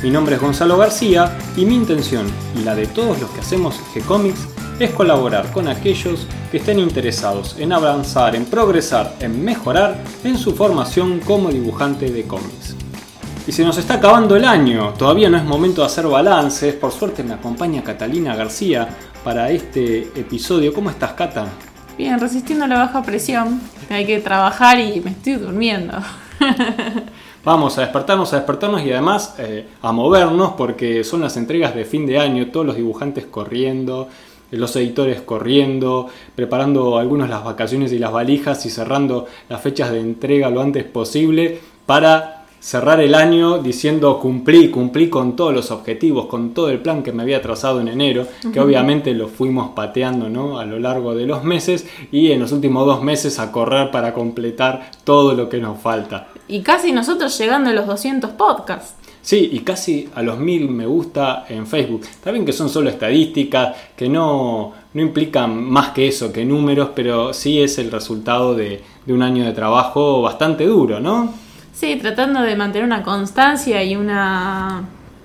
Mi nombre es Gonzalo García y mi intención y la de todos los que hacemos G-Comics es colaborar con aquellos que estén interesados en avanzar, en progresar, en mejorar en su formación como dibujante de cómics. Y se nos está acabando el año, todavía no es momento de hacer balances, por suerte me acompaña Catalina García para este episodio. ¿Cómo estás, Cata? Bien, resistiendo la baja presión, hay que trabajar y me estoy durmiendo. Vamos a despertarnos, a despertarnos y además eh, a movernos porque son las entregas de fin de año, todos los dibujantes corriendo, los editores corriendo, preparando algunos las vacaciones y las valijas y cerrando las fechas de entrega lo antes posible para cerrar el año diciendo cumplí, cumplí con todos los objetivos, con todo el plan que me había trazado en enero, que obviamente lo fuimos pateando ¿no? a lo largo de los meses y en los últimos dos meses a correr para completar todo lo que nos falta. Y casi nosotros llegando a los 200 podcasts. Sí, y casi a los mil me gusta en Facebook. Está bien que son solo estadísticas, que no, no implican más que eso, que números, pero sí es el resultado de, de un año de trabajo bastante duro, ¿no? Sí, tratando de mantener una constancia y una...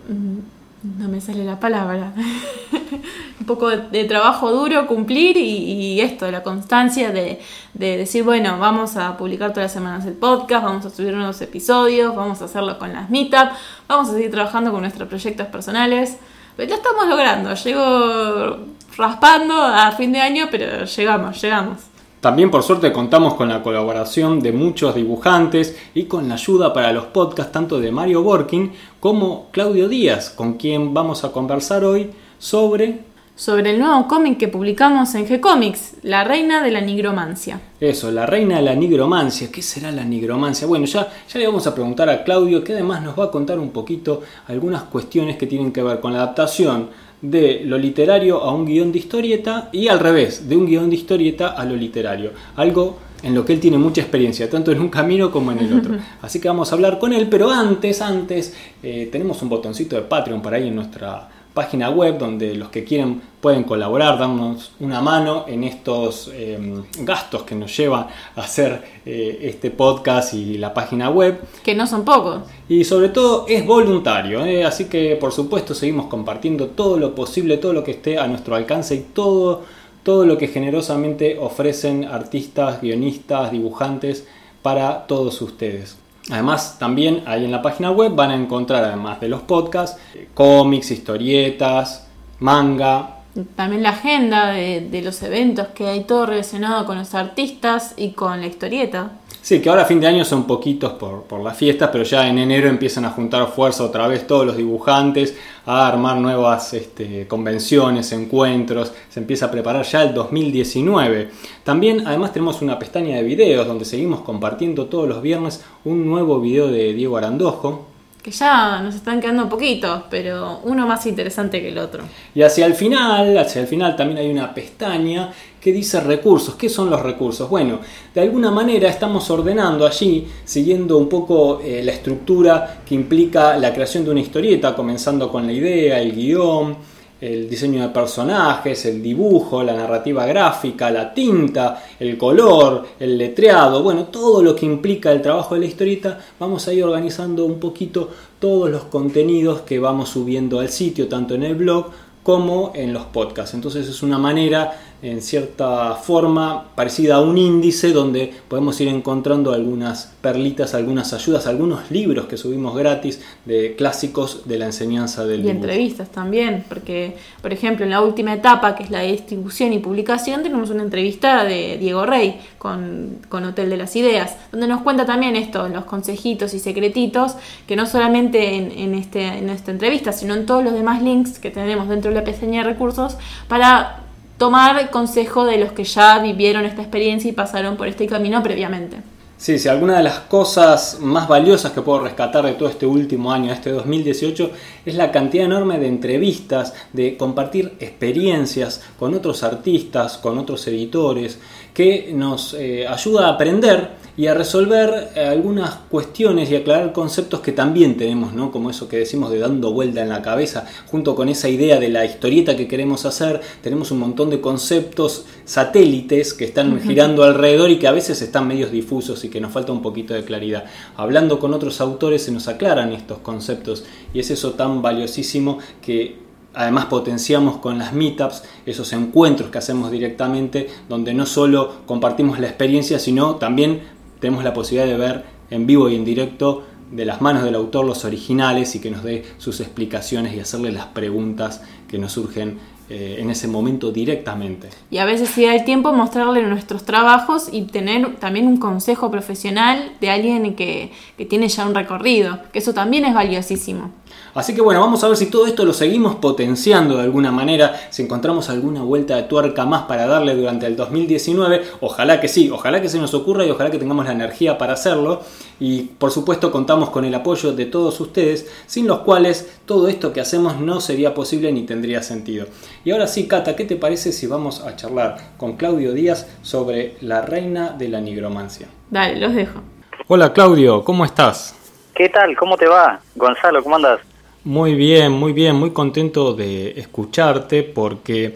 Mm, no me sale la palabra. un poco de, trabajo duro, cumplir y, esto, la constancia de, decir, bueno, vamos a publicar todas las semanas el podcast, vamos a subir nuevos episodios, vamos a hacerlo con las meetup, vamos a seguir trabajando con nuestros proyectos personales. Pero ya estamos logrando, llego raspando a fin de año, pero llegamos, llegamos. También por suerte contamos con la colaboración de muchos dibujantes y con la ayuda para los podcasts tanto de Mario Borkin como Claudio Díaz, con quien vamos a conversar hoy sobre... Sobre el nuevo cómic que publicamos en G-Comics, La Reina de la Nigromancia. Eso, La Reina de la Nigromancia. ¿Qué será la nigromancia? Bueno, ya, ya le vamos a preguntar a Claudio que además nos va a contar un poquito algunas cuestiones que tienen que ver con la adaptación de lo literario a un guion de historieta y al revés, de un guion de historieta a lo literario. Algo en lo que él tiene mucha experiencia, tanto en un camino como en el otro. Así que vamos a hablar con él, pero antes, antes, eh, tenemos un botoncito de Patreon para ahí en nuestra página web donde los que quieren pueden colaborar, darnos una mano en estos em, gastos que nos llevan a hacer eh, este podcast y la página web. Que no son pocos. Y sobre todo es voluntario, ¿eh? así que por supuesto seguimos compartiendo todo lo posible, todo lo que esté a nuestro alcance y todo, todo lo que generosamente ofrecen artistas, guionistas, dibujantes para todos ustedes. Además, también ahí en la página web van a encontrar, además de los podcasts, cómics, historietas, manga. También la agenda de, los eventos, que hay todo relacionado con los artistas y con la historieta. Sí, que ahora fin de año son poquitos por, por las fiestas, pero ya en enero empiezan a juntar fuerza otra vez todos los dibujantes, a armar nuevas este, convenciones, encuentros, se empieza a preparar ya el 2019. También además tenemos una pestaña de videos donde seguimos compartiendo todos los viernes un nuevo video de Diego Arandojo, que ya nos están quedando poquitos, pero uno más interesante que el otro. Y hacia el final, hacia el final también hay una pestaña que dice recursos. ¿Qué son los recursos? Bueno, de alguna manera estamos ordenando allí, siguiendo un poco eh, la estructura que implica la creación de una historieta, comenzando con la idea, el guion, el diseño de personajes, el dibujo, la narrativa gráfica, la tinta, el color, el letreado, bueno, todo lo que implica el trabajo de la historieta, vamos a ir organizando un poquito todos los contenidos que vamos subiendo al sitio, tanto en el blog como en los podcasts. Entonces es una manera en cierta forma parecida a un índice donde podemos ir encontrando algunas perlitas, algunas ayudas, algunos libros que subimos gratis de clásicos de la enseñanza del Y entrevistas también, porque por ejemplo en la última etapa que es la distribución y publicación tenemos una entrevista de Diego Rey con, Hotel de las Ideas, donde nos cuenta también esto, los consejitos y secretitos, que no solamente en, este, en esta entrevista, sino en todos los demás links que tenemos dentro de la pestaña de recursos para tomar consejo de los que ya vivieron esta experiencia y pasaron por este camino previamente. Sí, sí, alguna de las cosas más valiosas que puedo rescatar de todo este último año, este 2018, es la cantidad enorme de entrevistas, de compartir experiencias con otros artistas, con otros editores, que nos eh, ayuda a aprender y a resolver eh, algunas cuestiones y aclarar conceptos que también tenemos, ¿no? Como eso que decimos de dando vuelta en la cabeza, junto con esa idea de la historieta que queremos hacer, tenemos un montón de conceptos satélites que están girando alrededor y que a veces están medios difusos y que nos falta un poquito de claridad. Hablando con otros autores se nos aclaran estos conceptos y es eso tan valiosísimo que Además potenciamos con las meetups esos encuentros que hacemos directamente, donde no solo compartimos la experiencia, sino también tenemos la posibilidad de ver en vivo y en directo de las manos del autor los originales y que nos dé sus explicaciones y hacerle las preguntas que nos surgen eh, en ese momento directamente. Y a veces si da el tiempo mostrarle nuestros trabajos y tener también un consejo profesional de alguien que, que tiene ya un recorrido, que eso también es valiosísimo. Así que bueno, vamos a ver si todo esto lo seguimos potenciando de alguna manera, si encontramos alguna vuelta de tuerca más para darle durante el 2019, ojalá que sí, ojalá que se nos ocurra y ojalá que tengamos la energía para hacerlo. Y por supuesto contamos con el apoyo de todos ustedes, sin los cuales todo esto que hacemos no sería posible ni tendría sentido. Y ahora sí, Cata, ¿qué te parece si vamos a charlar con Claudio Díaz sobre la reina de la nigromancia? Dale, los dejo. Hola Claudio, ¿cómo estás? ¿Qué tal? ¿Cómo te va? Gonzalo, ¿cómo andas? Muy bien, muy bien, muy contento de escucharte porque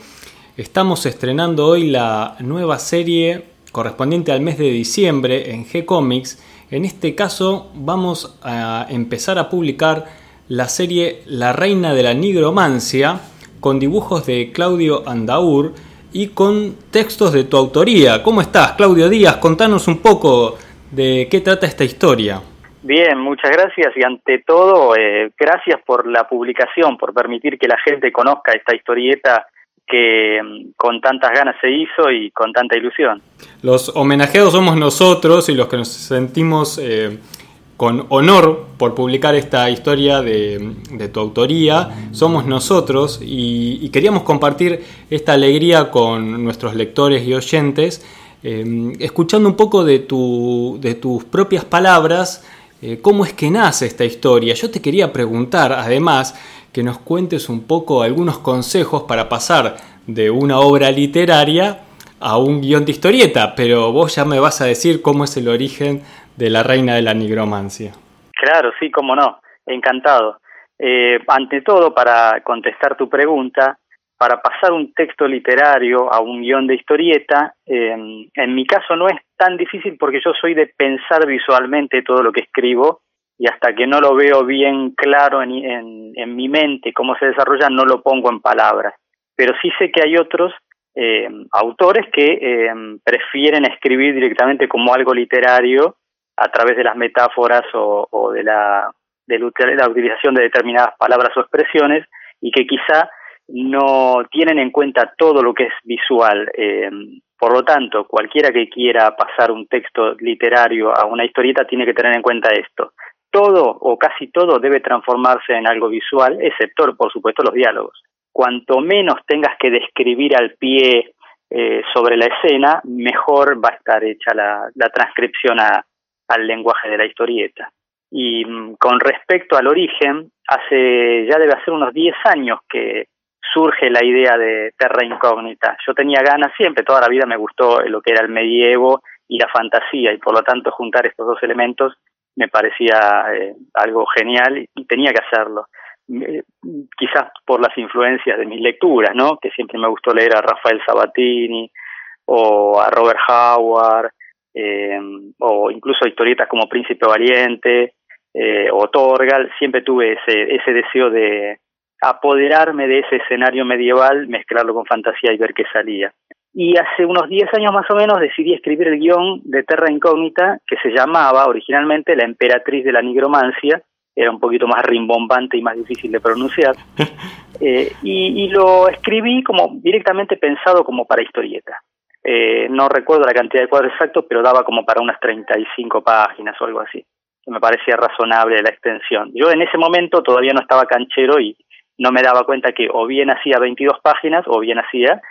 estamos estrenando hoy la nueva serie correspondiente al mes de diciembre en G-Comics. En este caso vamos a empezar a publicar la serie La Reina de la Nigromancia con dibujos de Claudio Andaur y con textos de tu autoría. ¿Cómo estás, Claudio Díaz? Contanos un poco de qué trata esta historia. Bien, muchas gracias y ante todo, eh, gracias por la publicación, por permitir que la gente conozca esta historieta que mm, con tantas ganas se hizo y con tanta ilusión. Los homenajeados somos nosotros y los que nos sentimos eh, con honor por publicar esta historia de, tu autoría, somos nosotros y, queríamos compartir esta alegría con nuestros lectores y oyentes, eh, escuchando un poco de, tu, de tus propias palabras eh, cómo es que nace esta historia. Yo te quería preguntar, además, que nos cuentes un poco algunos consejos para pasar de una obra literaria a un guion de historieta, pero vos ya me vas a decir cómo es el origen de la reina de la nigromancia. Claro, sí, cómo no, encantado. Eh, ante todo, para contestar tu pregunta, para pasar un texto literario a un guion de historieta, em, en mi caso no es tan difícil porque yo soy de pensar visualmente todo lo que escribo y hasta que no lo veo bien claro en, mi mente cómo se desarrolla, no lo pongo en palabras. Pero sí sé que hay otros em, autores que em, prefieren escribir directamente como algo literario a través de las metáforas o, de la utilización de determinadas palabras o expresiones y que quizá no tienen en cuenta todo lo que es visual. Eh, por lo tanto, cualquiera que quiera pasar un texto literario a una historieta tiene que tener en cuenta esto. Todo o casi todo debe transformarse en algo visual, excepto, por supuesto, los diálogos. Cuanto menos tengas que describir al pie eh, sobre la escena, mejor va a estar hecha la, transcripción al lenguaje de la historieta. Y mm, con respecto al origen, hace ya debe hacer unos 10 años que surge la idea de Terra Incógnita. Yo tenía ganas siempre, toda la vida me gustó lo que era el medievo y la fantasía y por lo tanto juntar estos dos elementos me parecía eh, algo genial y tenía que hacerlo. Eh, quizás por las influencias de mis lecturas, ¿no? Que siempre me gustó leer a Rafael Sabatini o a Robert Howard eh, o incluso historietas como Príncipe Valiente o Torgal. Siempre tuve ese, ese deseo de, apoderarme de ese escenario medieval, mezclarlo con fantasía y ver qué salía. Y hace unos 10 años más o menos decidí escribir el guion de Terra Incógnita, que se llamaba originalmente La Emperatriz de la Nigromancia, era un poquito más rimbombante y más difícil de pronunciar, eh, y, lo escribí como directamente pensado como para historieta. Eh, no recuerdo la cantidad de cuadros exactos, pero daba como para unas 35 páginas o algo así, que me parecía razonable la extensión. Yo en ese momento todavía no estaba canchero y no me daba cuenta que o bien hacía 22 páginas o bien hacía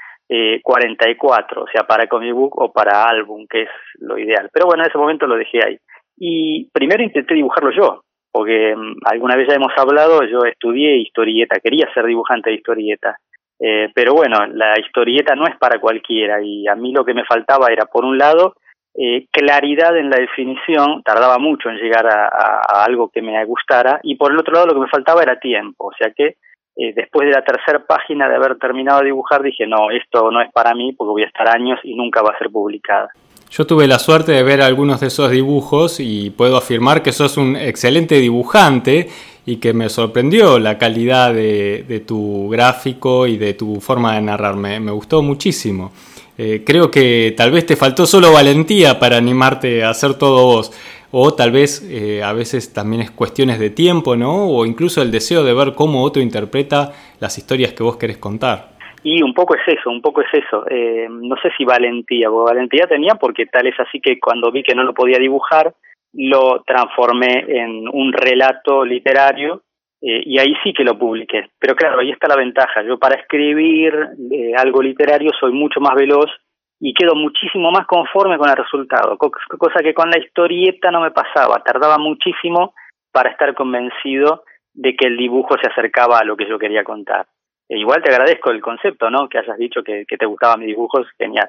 44, o sea, para comic book o para álbum, que es lo ideal. Pero bueno, en ese momento lo dejé ahí. Y primero intenté dibujarlo yo, porque mm, alguna vez ya hemos hablado, yo estudié historieta, quería ser dibujante de historieta. Eh, pero bueno, la historieta no es para cualquiera y a mí lo que me faltaba era, por un lado, eh, claridad en la definición, tardaba mucho en llegar a, algo que me gustara, y por el otro lado lo que me faltaba era tiempo, o sea que eh, después de la tercera página de haber terminado de dibujar dije, no, esto no es para mí porque voy a estar años y nunca va a ser publicada. Yo tuve la suerte de ver algunos de esos dibujos y puedo afirmar que sos un excelente dibujante y que me sorprendió la calidad de, tu gráfico y de tu forma de narrar. Me, gustó muchísimo. Eh, creo que tal vez te faltó solo valentía para animarte a hacer todo vos. O tal vez eh, a veces también es cuestiones de tiempo, ¿no? O incluso el deseo de ver cómo otro interpreta las historias que vos querés contar. Y un poco es eso, un poco es eso. Eh, no sé si valentía, porque valentía tenía porque tal es así que cuando vi que no lo podía dibujar, lo transformé en un relato literario eh, y ahí sí que lo publiqué. Pero claro, ahí está la ventaja. Yo para escribir eh, algo literario soy mucho más veloz y quedo muchísimo más conforme con el resultado, cosa que con la historieta no me pasaba. Tardaba muchísimo para estar convencido de que el dibujo se acercaba a lo que yo quería contar. E igual te agradezco el concepto, ¿no? Que hayas dicho que, que te gustaban mis dibujos, genial.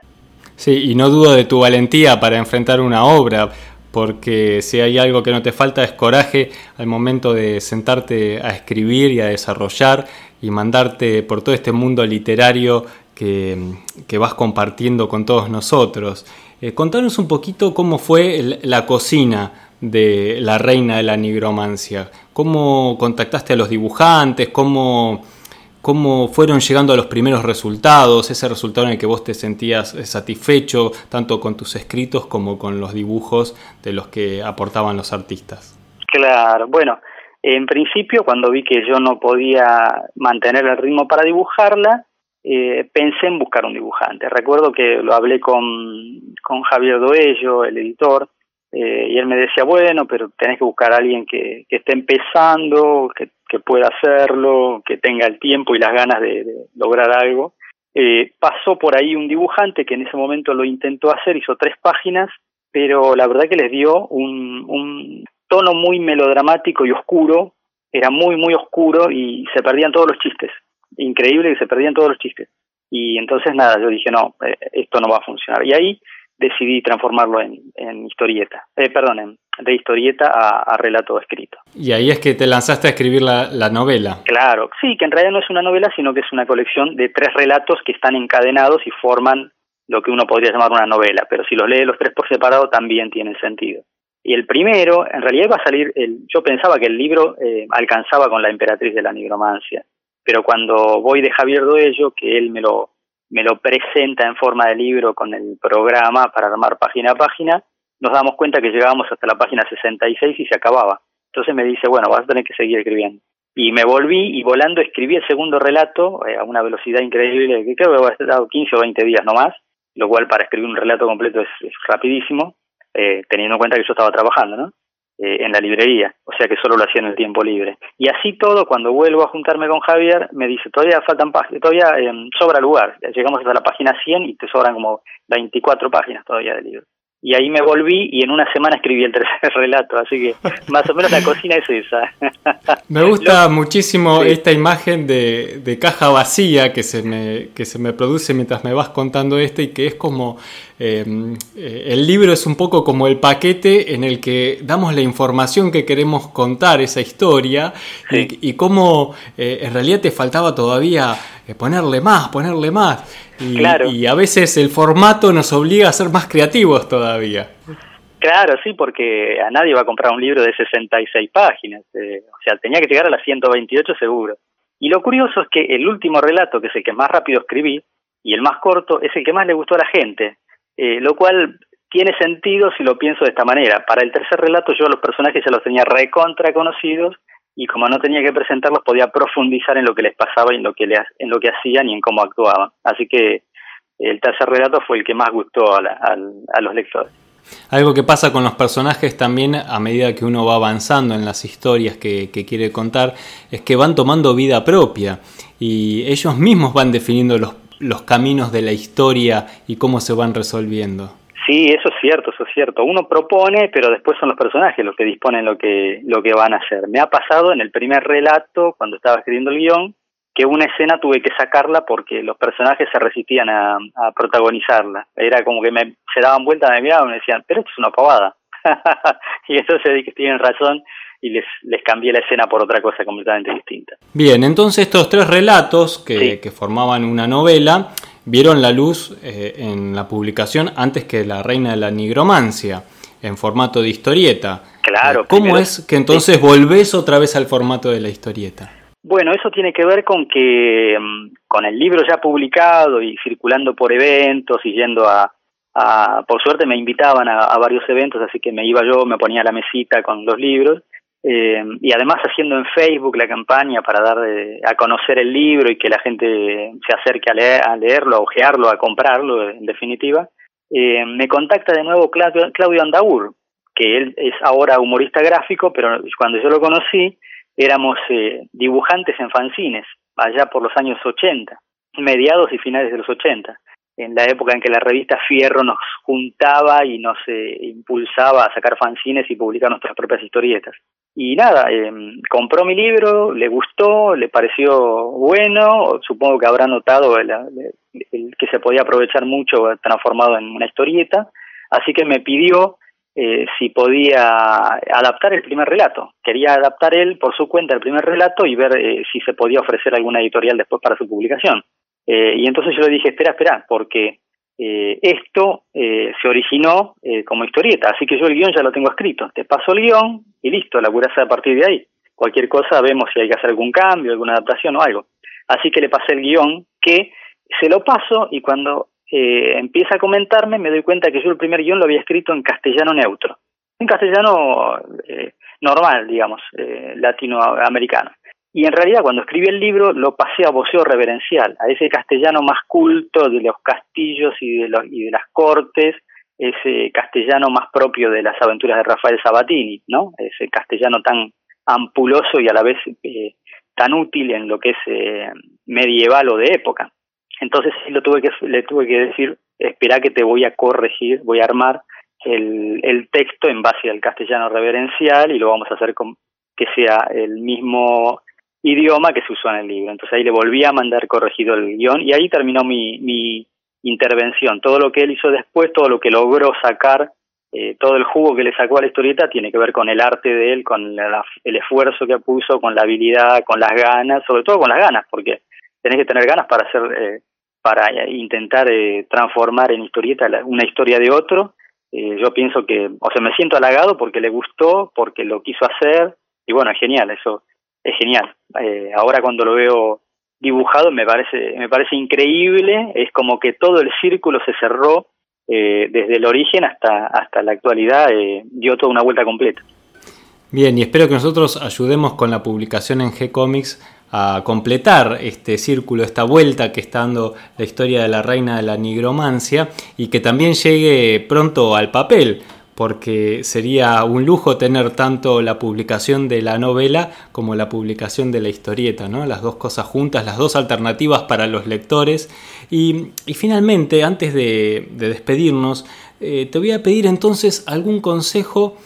Sí, y no dudo de tu valentía para enfrentar una obra, porque si hay algo que no te falta es coraje al momento de sentarte a escribir y a desarrollar y mandarte por todo este mundo literario que, vas compartiendo con todos nosotros. Eh, contanos un poquito cómo fue la cocina de la reina de la nigromancia, cómo contactaste a los dibujantes, cómo cómo fueron llegando a los primeros resultados, ese resultado en el que vos te sentías satisfecho tanto con tus escritos como con los dibujos de los que aportaban los artistas. Claro, bueno, en principio cuando vi que yo no podía mantener el ritmo para dibujarla, eh, pensé en buscar un dibujante. Recuerdo que lo hablé con, con Javier Doello, el editor, eh, y él me decía, bueno, pero tenés que buscar a alguien que, esté empezando, que, que, pueda hacerlo, que tenga el tiempo y las ganas de, lograr algo. Eh, pasó por ahí un dibujante que en ese momento lo intentó hacer, hizo tres páginas, pero la verdad que les dio un, un tono muy melodramático y oscuro, era muy, muy oscuro y se perdían todos los chistes. Increíble que se perdían todos los chistes. Y entonces nada, yo dije, no, eh, esto no va a funcionar. Y ahí decidí transformarlo en, en historieta, eh, perdón, de historieta a, relato escrito. Y ahí es que te lanzaste a escribir la, la, novela. Claro, sí, que en realidad no es una novela, sino que es una colección de tres relatos que están encadenados y forman lo que uno podría llamar una novela, pero si los lee los tres por separado también tienen sentido. Y el primero, en realidad iba a salir, el, yo pensaba que el libro eh, alcanzaba con la emperatriz de la nigromancia, pero cuando voy de Javier Doello, que él me lo me lo presenta en forma de libro con el programa para armar página a página, nos damos cuenta que llegábamos hasta la página 66 y se acababa. Entonces me dice, bueno, vas a tener que seguir escribiendo. Y me volví y volando escribí el segundo relato eh, a una velocidad increíble, que creo que va a estar 15 o 20 días nomás, lo cual para escribir un relato completo es, rapidísimo, eh, teniendo en cuenta que yo estaba trabajando, ¿no? Eh, en la librería, o sea que solo lo hacía en el tiempo libre. Y así todo, cuando vuelvo a juntarme con Javier, me dice, todavía faltan páginas, todavía eh, sobra lugar, llegamos hasta la página 100 y te sobran como 24 páginas todavía del libro y ahí me volví y en una semana escribí el tercer relato, así que más o menos la cocina es esa. Me gusta muchísimo esta imagen de, de, caja vacía que se, me, que se me produce mientras me vas contando esto y que es como, em, eh, el libro es un poco como el paquete en el que damos la información que queremos contar, esa historia, y, y cómo eh, en realidad te faltaba todavía eh, ponerle más, ponerle más. Y, y a veces el formato nos obliga a ser más creativos todavía. Claro, sí, porque a nadie va a comprar un libro de 66 páginas. Eh, o sea, tenía que llegar a las 128 seguro. Y lo curioso es que el último relato, que es el que más rápido escribí, y el más corto, es el que más le gustó a la gente. Eh, lo cual tiene sentido si lo pienso de esta manera. Para el tercer relato yo a los personajes ya los tenía recontra conocidos y como no tenía que presentarlos podía profundizar en lo que les pasaba y en lo que, en lo que hacían y en cómo actuaban. Así que el tercer relato fue el que más gustó a, a los lectores. Algo que pasa con los personajes también a medida que uno va avanzando en las historias que, quiere contar es que van tomando vida propia y ellos mismos van definiendo los caminos de la historia y cómo se van resolviendo. Sí, eso es cierto, eso es cierto. Uno propone, pero después son los personajes los que disponen lo que, lo que van a hacer. Me ha pasado en el primer relato, cuando estaba escribiendo el guion, que una escena tuve que sacarla porque los personajes se resistían a, protagonizarla. Era como que me, se daban vuelta, me miraban y me decían, pero esto es una pavada. y entonces que tienen razón y les, les cambié la escena por otra cosa completamente distinta. Bien, entonces estos tres relatos que, que formaban una novela vieron la luz eh, en la publicación antes que La Reina de la Nigromancia, en formato de historieta. Claro. ¿Cómo es que entonces volvés otra vez al formato de la historieta? Bueno, eso tiene que ver con que mm, con el libro ya publicado y circulando por eventos y yendo a, por suerte me invitaban a, a, varios eventos, así que me iba yo, me ponía a la mesita con los libros eh, y además haciendo en Facebook la campaña para dar eh, a conocer el libro y que la gente se acerque a, leer, a leerlo, a ojearlo, a comprarlo, en definitiva, eh, me contacta de nuevo Claudio, Claudio Andaur, que él es ahora humorista gráfico, pero cuando yo lo conocí éramos dibujantes en fanzines, allá por los años 80, mediados y finales de los 80 en la época en que la revista Fierro nos juntaba y nos impulsaba a sacar fanzines y publicar nuestras propias historietas. Y nada, eh, compró mi libro, le gustó, le pareció bueno, supongo que habrá notado el, que se podía aprovechar mucho transformado en una historieta, así que me pidió eh, si podía adaptar el primer relato. Quería adaptar él por su cuenta el primer relato y ver eh, si se podía ofrecer alguna editorial después para su publicación. y entonces yo le dije, espera, espera, porque eh, esto eh, se originó eh, como historieta, así que yo el guion ya lo tengo escrito. Te paso el guion y listo, la curasa a partir de ahí. Cualquier cosa vemos si hay que hacer algún cambio, alguna adaptación o algo. Así que le pasé el guion que se lo paso y cuando empieza a comentarme me doy cuenta que yo el primer guion lo había escrito en castellano neutro, en castellano normal, digamos, latinoamericano. Y en realidad cuando escribí el libro lo pasé a voceo reverencial, a ese castellano más culto de los castillos y de, los, y de las cortes, ese castellano más propio de las aventuras de Rafael Sabatini, ¿no? Ese castellano tan ampuloso y a la vez eh, tan útil en lo que es eh, medieval o de época. Entonces lo tuve que, le tuve que decir, espera que te voy a corregir, voy a armar el, el texto en base al castellano reverencial y lo vamos a hacer con que sea el mismo idioma que se usó en el libro. Entonces ahí le volví a mandar corregido el guion y ahí terminó mi, mi intervención. Todo lo que él hizo después, todo lo que logró sacar, eh, todo el jugo que le sacó a la historieta tiene que ver con el arte de él, con el esfuerzo que puso, con la habilidad, con las ganas, sobre todo con las ganas, porque tenés que tener ganas para hacer, eh, para intentar eh, transformar en historieta una historia de otro. yo pienso que, o sea, me siento halagado porque le gustó, porque lo quiso hacer, y bueno, genial, eso es genial. Eh, ahora cuando lo veo dibujado me parece, me parece increíble, es como que todo el círculo se cerró eh, desde el origen hasta, hasta la actualidad, eh, dio toda una vuelta completa. Bien, y espero que nosotros ayudemos con la publicación en G-Comics a completar este círculo, esta vuelta que está dando la historia de la reina de la nigromancia y que también llegue pronto al papel porque sería un lujo tener tanto la publicación de la novela como la publicación de la historieta, ¿no? las dos cosas juntas, las dos alternativas para los lectores. Y, finalmente, antes de, despedirnos, eh, te voy a pedir entonces algún consejo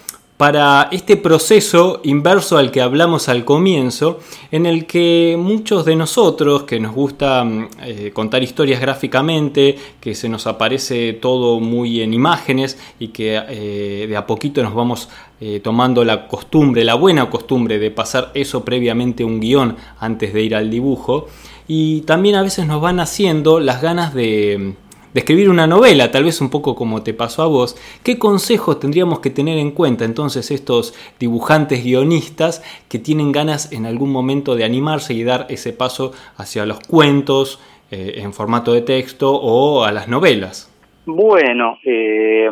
para este proceso inverso al que hablamos al comienzo, en el que muchos de nosotros que nos gusta mm, eh, contar historias gráficamente, que se nos aparece todo muy en imágenes y que eh, de a poquito nos vamos eh, tomando la costumbre, la buena costumbre de pasar eso previamente un guion antes de ir al dibujo, y también a veces nos van haciendo las ganas de de escribir una novela, tal vez un poco como te pasó a vos, ¿qué consejos tendríamos que tener en cuenta entonces estos dibujantes guionistas que tienen ganas en algún momento de animarse y dar ese paso hacia los cuentos eh, en formato de texto o a las novelas? Bueno, eh,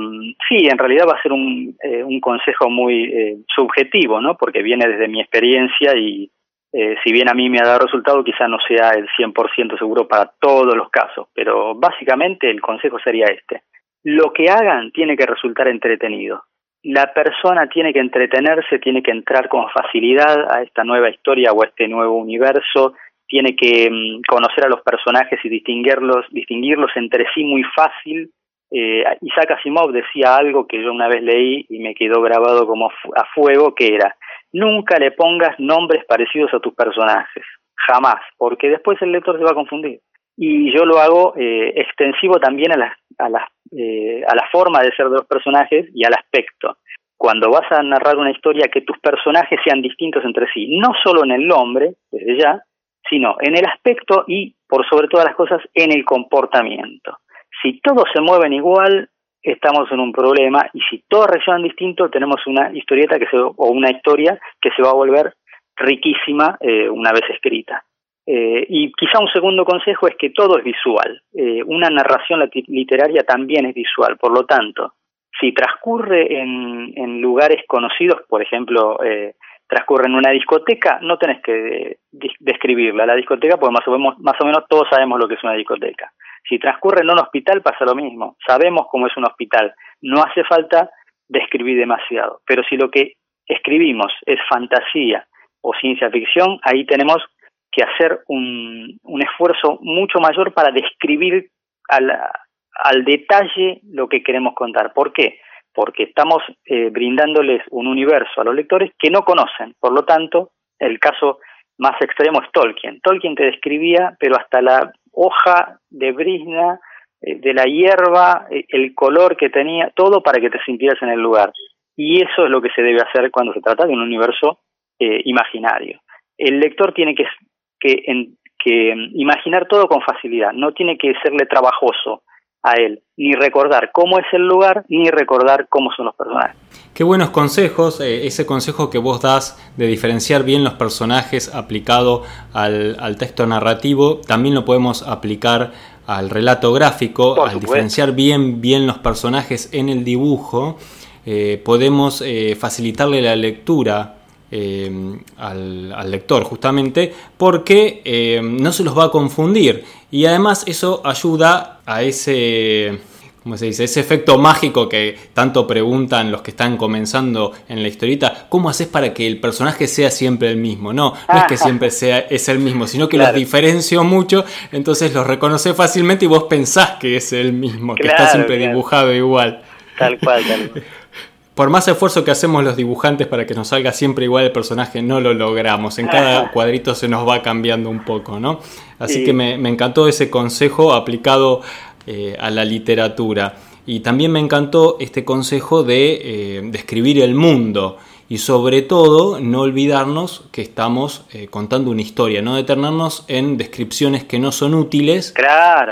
sí, en realidad va a ser un, eh, un consejo muy subjetivo, ¿no? Porque viene desde mi experiencia y, eh, si bien a mí me ha dado resultado, quizá no sea el 100% seguro para todos los casos, pero básicamente el consejo sería este. Lo que hagan tiene que resultar entretenido. La persona tiene que entretenerse, tiene que entrar con facilidad a esta nueva historia o a este nuevo universo tiene que mm, conocer a los personajes y distinguirlos, distinguirlos entre sí muy fácil. Eh, Isaac Asimov decía algo que yo una vez leí y me quedó grabado como a fuego, que era, nunca le pongas nombres parecidos a tus personajes, jamás, porque después el lector se va a confundir. Y yo lo hago eh, extensivo también a la, a, la, eh, a la forma de ser de los personajes y al aspecto cuando vas a narrar una historia que tus personajes sean distintos entre sí, no solo en el nombre, desde ya, sino en el aspecto y, por sobre todas las cosas, en el comportamiento. Si todos se mueven igual, estamos en un problema y si todos reaccionan distinto, tenemos una historieta que se, o una historia que se va a volver riquísima eh, una vez escrita. Eh, y quizá un segundo consejo es que todo es visual. Eh, una narración literaria también es visual, por lo tanto, si transcurre en, lugares conocidos, por ejemplo, eh, transcurre en una discoteca, no tenés que describirla, la discoteca, porque más o, menos, más o menos todos sabemos lo que es una discoteca. Si transcurre en un hospital pasa lo mismo, sabemos cómo es un hospital, no hace falta describir demasiado, pero si lo que escribimos es fantasía o ciencia ficción, ahí tenemos que hacer un, esfuerzo mucho mayor para describir al detalle lo que queremos contar. ¿Por qué? Porque estamos eh, brindándoles un universo a los lectores que no conocen. Por lo tanto, el caso más extremo es Tolkien. Tolkien te describía, pero hasta la hoja de brisna, eh, de la hierba, eh, el color que tenía, todo para que te sintieras en el lugar. Y eso es lo que se debe hacer cuando se trata de un universo imaginario. El lector tiene que, que imaginar todo con facilidad, no tiene que serle trabajoso a él, ni recordar cómo es el lugar, ni recordar cómo son los personajes. Qué buenos consejos, eh, ese consejo que vos das de diferenciar bien los personajes aplicado al, texto narrativo, también lo podemos aplicar al relato gráfico, al diferenciar bien, bien los personajes en el dibujo, eh, podemos eh, facilitarle la lectura eh, al, lector justamente porque eh, no se los va a confundir. Y además eso ayuda a ese ¿cómo se dice? ese efecto mágico que tanto preguntan los que están comenzando en la historieta. ¿cómo haces para que el personaje sea siempre el mismo? no, no es que siempre sea es el mismo sino que los diferencio mucho entonces los reconoce fácilmente y vos pensás que es el mismo que está siempre dibujado igual. Tal cual, tal cual por más esfuerzo que hacemos los dibujantes para que nos salga siempre igual el personaje, no lo logramos. En cada cuadrito se nos va cambiando un poco, ¿no? Así que me, encantó ese consejo aplicado eh, a la literatura. Y también me encantó este consejo de eh, describir el mundo y sobre todo no olvidarnos que estamos eh, contando una historia, no detenernos en descripciones que no son útiles. Claro.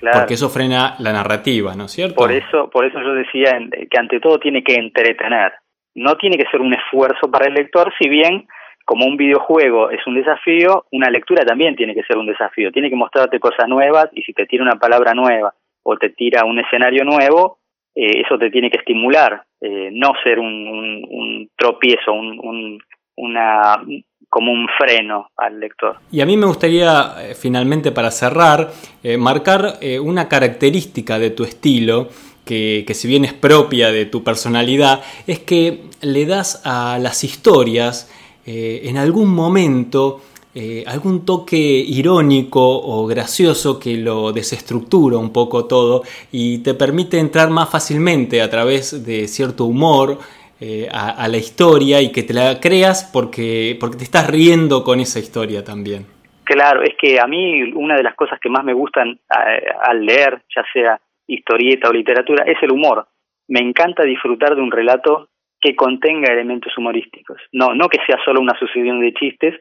Porque eso frena la narrativa, ¿no es cierto? Por eso, por eso yo decía que ante todo tiene que entretener. No tiene que ser un esfuerzo para el lector, si bien como un videojuego es un desafío, una lectura también tiene que ser un desafío. Tiene que mostrarte cosas nuevas y si te tira una palabra nueva o te tira un escenario nuevo, eh, eso te tiene que estimular, eh, no ser un, un, tropiezo, un, una, como un freno al lector. Y a mí me gustaría, eh, finalmente, para cerrar, eh, marcar eh, una característica de tu estilo, que, que, si bien es propia de tu personalidad, es que le das a las historias en algún momento algún toque irónico o gracioso que lo desestructura un poco todo y te permite entrar más fácilmente a través de cierto humor, eh, a, la historia y que te la creas porque, porque te estás riendo con esa historia también. Claro, es que a mí una de las cosas que más me gustan eh, al leer, ya sea historieta o literatura, es el humor. Me encanta disfrutar de un relato que contenga elementos humorísticos. No, no que sea solo una sucesión de chistes,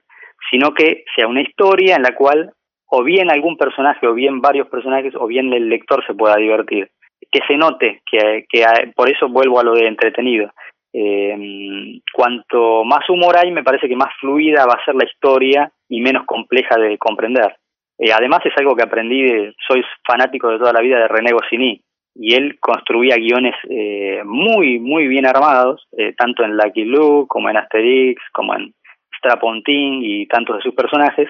sino que sea una historia en la cual o bien algún personaje o bien varios personajes o bien el lector se pueda divertir. Que se note, que, que por eso vuelvo a lo de entretenido, eh, cuanto más humor hay, me parece que más fluida va a ser la historia y menos compleja de comprender. Eh, además es algo que aprendí, de, soy fanático de toda la vida de René Goscinny, y él construía guiones eh, muy, muy bien armados, eh, tanto en Lucky Luke como en Asterix, como en Strapontin y tantos de sus personajes,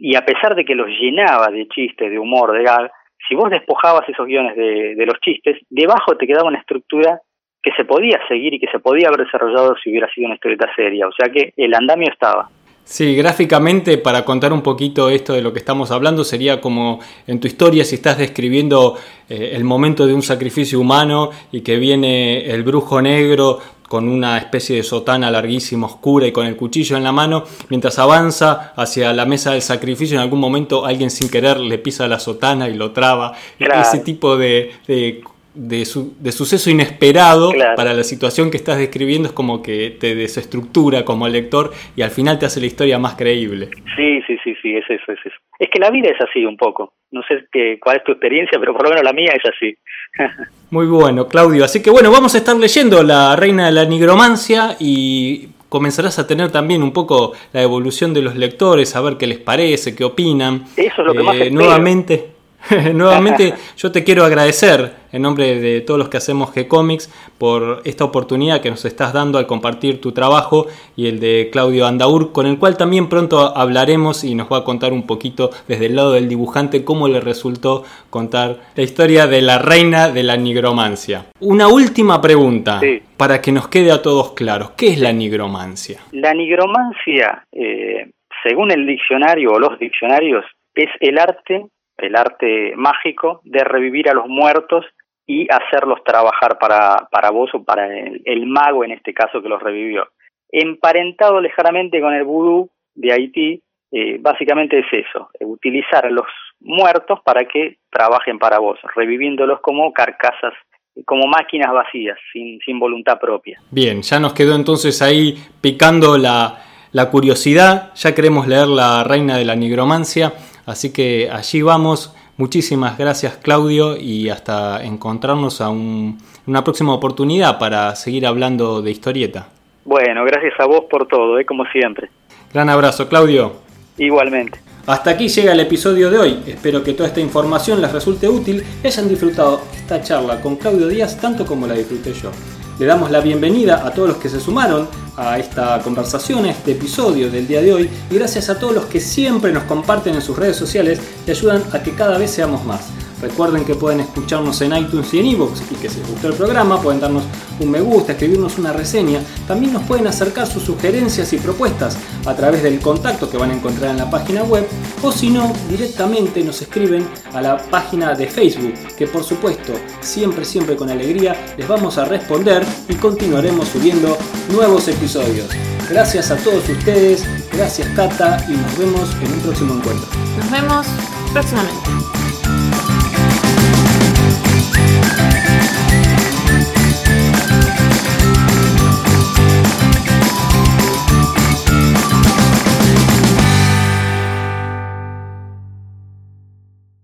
y a pesar de que los llenaba de chistes, de humor, de gag, si vos despojabas esos guiones de, de los chistes, debajo te quedaba una estructura que se podía seguir y que se podía haber desarrollado si hubiera sido una historieta seria. O sea que el andamio estaba. Sí, gráficamente, para contar un poquito esto de lo que estamos hablando, sería como en tu historia si estás describiendo eh, el momento de un sacrificio humano y que viene el brujo negro con una especie de sotana larguísima, oscura y con el cuchillo en la mano, mientras avanza hacia la mesa del sacrificio, en algún momento alguien sin querer le pisa la sotana y lo traba. Ese tipo de, de, suceso inesperado para la situación que estás describiendo es como que te desestructura como lector y al final te hace la historia más creíble. Sí, sí, sí, sí, es eso, es eso. Es que la vida es así un poco. No sé qué, cuál es tu experiencia, pero por lo menos la mía es así. Muy bueno, Claudio. Así que bueno, vamos a estar leyendo La Reina de la Nigromancia y comenzarás a tener también un poco la evolución de los lectores, a ver qué les parece, qué opinan. Eso es lo que más eh, Nuevamente Nuevamente yo te quiero agradecer en nombre de todos los que hacemos G-Comics por esta oportunidad que nos estás dando al compartir tu trabajo y el de Claudio Andaur, con el cual también pronto hablaremos y nos va a contar un poquito desde el lado del dibujante cómo le resultó contar la historia de la reina de la nigromancia. Una última pregunta para que nos quede a todos claros. ¿Qué es la nigromancia? La nigromancia, eh, según el diccionario o los diccionarios, es el arte el arte mágico de revivir a los muertos y hacerlos trabajar para, para vos o para el, mago en este caso que los revivió. Emparentado lejanamente con el vudú de Haití, eh, básicamente es eso, utilizar a los muertos para que trabajen para vos, reviviéndolos como carcasas, como máquinas vacías, sin, sin voluntad propia. Bien, ya nos quedó entonces ahí picando la, la curiosidad, ya queremos leer La Reina de la Nigromancia. Así que allí vamos. Muchísimas gracias Claudio y hasta encontrarnos a una próxima oportunidad para seguir hablando de historieta. Bueno, gracias a vos por todo, ¿eh? como siempre. Gran abrazo Claudio. Igualmente. Hasta aquí llega el episodio de hoy. Espero que toda esta información les resulte útil y hayan disfrutado esta charla con Claudio Díaz tanto como la disfruté yo. Le damos la bienvenida a todos los que se sumaron a esta conversación, a este episodio del día de hoy y gracias a todos los que siempre nos comparten en sus redes sociales y ayudan a que cada vez seamos más. Recuerden que pueden escucharnos en iTunes y en iVoox y que si les gustó el programa pueden darnos un me gusta, escribirnos una reseña. También nos pueden acercar sus sugerencias y propuestas a través del contacto que van a encontrar en la página web o si no, directamente nos escriben a la página de Facebook que por supuesto, siempre, siempre con alegría les vamos a responder y continuaremos subiendo nuevos episodios. Gracias a todos ustedes, gracias Cata y nos vemos en un próximo encuentro. Nos vemos próximamente.